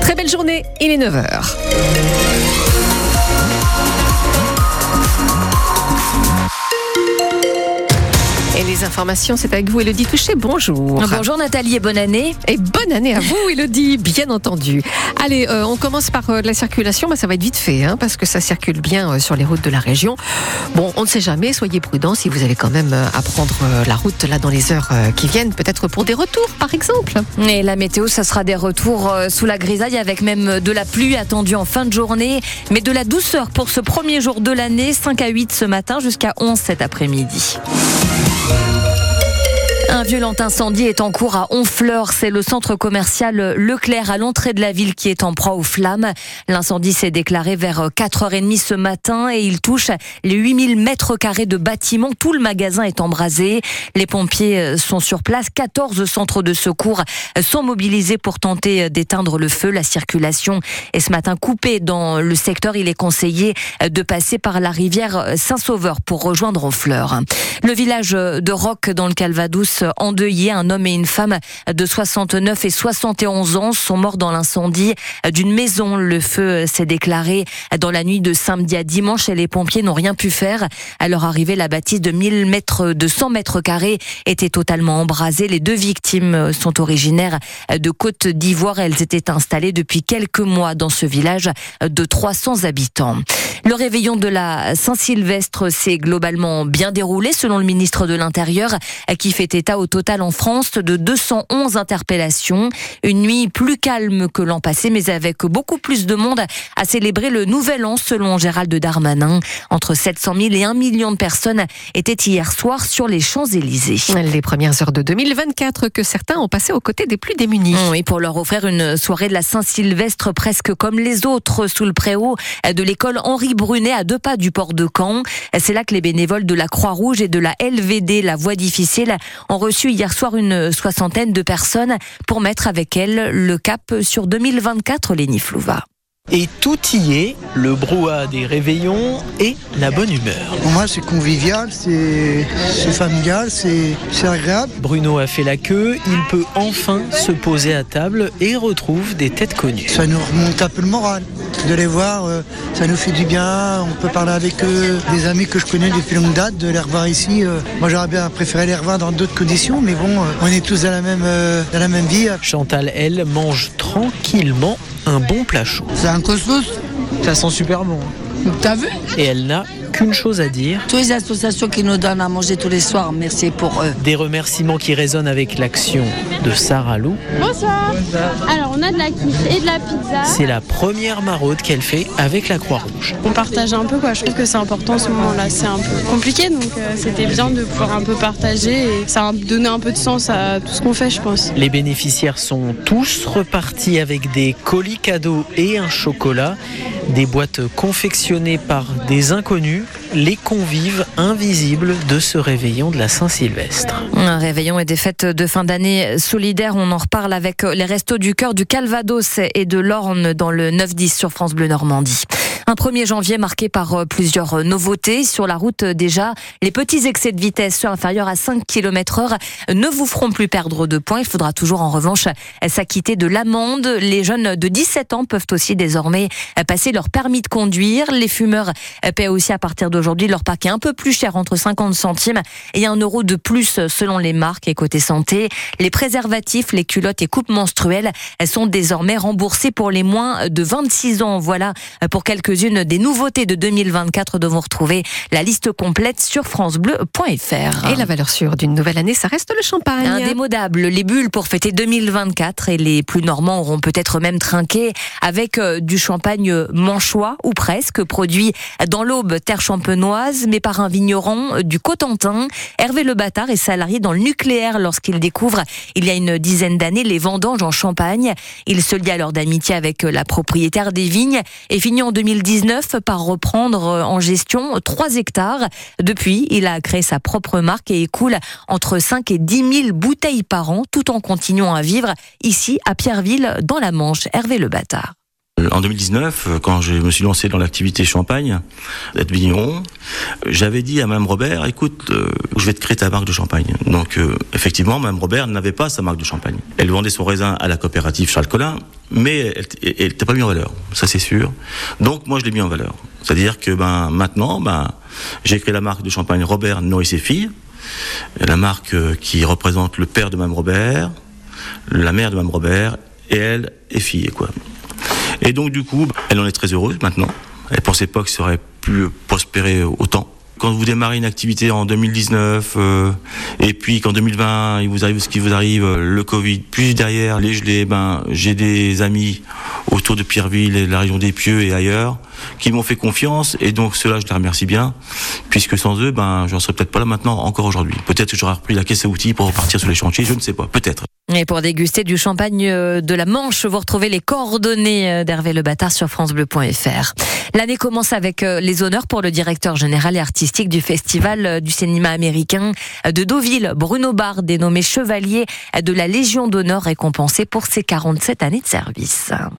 Très belle journée, il est 9h. Les informations, c'est avec vous, Elodie Touché. Bonjour. Bonjour Nathalie et bonne année. Et bonne année à vous, Elodie, bien entendu. Allez, euh, on commence par euh, la circulation. Bah, ça va être vite fait, hein, parce que ça circule bien euh, sur les routes de la région. Bon, on ne sait jamais, soyez prudents si vous allez quand même à prendre la route là dans les heures qui viennent, peut-être pour des retours, par exemple. Et la météo, ça sera des retours sous la grisaille avec même de la pluie attendue en fin de journée, mais de la douceur pour ce premier jour de l'année, 5 à 8 ce matin jusqu'à 11 cet après-midi. Un violent incendie est en cours à Honfleur. C'est le centre commercial Leclerc à l'entrée de la ville qui est en proie aux flammes. L'incendie s'est déclaré vers 4h30 ce matin et il touche les 8000 mètres carrés de bâtiment. Tout le magasin est embrasé. Les pompiers sont sur place. 14 centres de secours sont mobilisés pour tenter d'éteindre le feu. La circulation est ce matin coupée dans le secteur. Il est conseillé de passer par la rivière Saint-Sauveur pour rejoindre Honfleur. Le village de Roc dans le Calvados endeuillé. Un homme et une femme de 69 et 71 ans sont morts dans l'incendie d'une maison. Le feu s'est déclaré dans la nuit de samedi à dimanche et les pompiers n'ont rien pu faire. À leur arrivée, la bâtisse de 1000 mètres, de 100 mètres carrés était totalement embrasée. Les deux victimes sont originaires de Côte d'Ivoire. Elles étaient installées depuis quelques mois dans ce village de 300 habitants. Le réveillon de la Saint-Sylvestre s'est globalement bien déroulé selon le ministre de l'Intérieur qui fait au total en France de 211 interpellations. Une nuit plus calme que l'an passé mais avec beaucoup plus de monde à célébrer le nouvel an selon Gérald Darmanin. Entre 700 000 et 1 million de personnes étaient hier soir sur les Champs-Élysées. Les premières heures de 2024 que certains ont passé aux côtés des plus démunis. Oui, pour leur offrir une soirée de la Saint-Sylvestre presque comme les autres sous le préau de l'école Henri Brunet à deux pas du port de Caen. C'est là que les bénévoles de la Croix-Rouge et de la LVD, la voie difficile, ont reçu hier soir une soixantaine de personnes pour mettre avec elles le cap sur 2024, Léni Flouva. Et tout y est, le brouhaha des réveillons et la bonne humeur. Pour moi, c'est convivial, c'est familial, c'est agréable. Bruno a fait la queue, il peut enfin se poser à table et retrouve des têtes connues. Ça nous remonte un peu le moral. De les voir, euh, ça nous fait du bien. On peut parler avec eux, des amis que je connais depuis longue date, de les revoir ici. euh. Moi, j'aurais bien préféré les revoir dans d'autres conditions, mais bon, euh, on est tous dans la même, dans la même vie. Chantal, elle, mange tranquillement un bon plat chaud. Un couscous. Ça sent super bon. T'as vu? Et elle n'a qu'une chose à dire. Toutes les associations qui nous donnent à manger tous les soirs, merci pour eux. Des remerciements qui résonnent avec l'action de Sarah Lou. Bonsoir. Alors, on a de la quiche et de la pizza. C'est la première maraude qu'elle fait avec la Croix-Rouge. On partage un peu, quoi. Je trouve que c'est important en ce moment-là. C'est un peu compliqué, donc euh, c'était bien de pouvoir un peu partager et ça a donné un peu de sens à tout ce qu'on fait, je pense. Les bénéficiaires sont tous repartis avec des colis cadeaux et un chocolat, des boîtes confectionnées par des inconnus, you. Les convives invisibles de ce réveillon de la Saint-Sylvestre. Un réveillon et des fêtes de fin d'année solidaires. On en reparle avec les Restos du Cœur du Calvados et de l'Orne dans le 9-10 sur France Bleu Normandie. Un 1er janvier marqué par euh, plusieurs nouveautés. Sur la route, euh, déjà, les petits excès de vitesse inférieurs à 5 km heure ne vous feront plus perdre de points. Il faudra toujours, en revanche, s'acquitter de l'amende. Les jeunes de 17 ans peuvent aussi désormais passer leur permis de conduire. Les fumeurs paient aussi à partir d'aujourd'hui leur paquet un peu plus cher, entre 50 centimes et 1 euro de plus selon les marques. Et côté santé, les préservatifs, les culottes et coupes menstruelles elles sont désormais remboursés pour les moins de 26 ans. Voilà pour quelques-unes des nouveautés de 2024 dont vous retrouvez la liste complète sur francebleu.fr. Et la valeur sûre d'une nouvelle année, ça reste le champagne. Indémodable, les bulles pour fêter 2024 et les plus normands auront peut-être même trinqué avec euh, du champagne manchois ou presque, produit dans l'Aube, terre champenoise, mais par un vigneron euh, du Cotentin. Hervé Le Bâtard est salarié dans le nucléaire lorsqu'il découvre il y a une dizaine d'années les vendanges en Champagne. Il se lie alors d'amitié avec euh, la propriétaire des vignes et finit en 2019 par reprendre en gestion 3 hectares. Depuis, il a créé sa propre marque et écoule entre 5 et 10 000 bouteilles par an tout en continuant à vivre ici à Pierreville dans la Manche. Hervé Le Bâtard. En 2019, quand je me suis lancé dans l'activité champagne, d'être vigneron, j'avais dit à Mme Robert, écoute, euh, je vais te créer ta marque de champagne. Donc euh, effectivement, Mme Robert n'avait pas sa marque de champagne. Elle vendait son raisin à la coopérative Charles Collin, mais elle n'était pas mise en valeur, ça c'est sûr. Donc moi je l'ai mis en valeur. C'est-à-dire que ben, maintenant, ben, j'ai créé la marque de champagne Robert Nourrit ses filles, la marque euh, qui représente le père de Mme Robert, la mère de Mme Robert, et elle est fille. Quoi. Et donc du coup, elle en est très heureuse maintenant. Elle pensait pas que ça aurait pu prospérer autant quand vous démarrez une activité en 2019 euh, et puis qu'en 2020 il vous arrive ce qui vous arrive, euh, le Covid, puis derrière les gelées, ben j'ai des amis autour de Pierreville et de la région des Pieux et ailleurs qui m'ont fait confiance et donc cela je les remercie bien puisque sans eux ben j'en serais peut-être pas là maintenant encore aujourd'hui. Peut-être que j'aurais repris la caisse à outils pour repartir sur les chantiers, je ne sais pas, peut-être. Et pour déguster du champagne euh, de la Manche, vous retrouvez les coordonnées d'Hervé Le sur francebleu.fr. L'année commence avec les honneurs pour le directeur général et artiste du Festival euh, du cinéma américain de Deauville. Bruno Barr, dénommé chevalier de la Légion d'honneur, récompensé pour ses 47 années de service.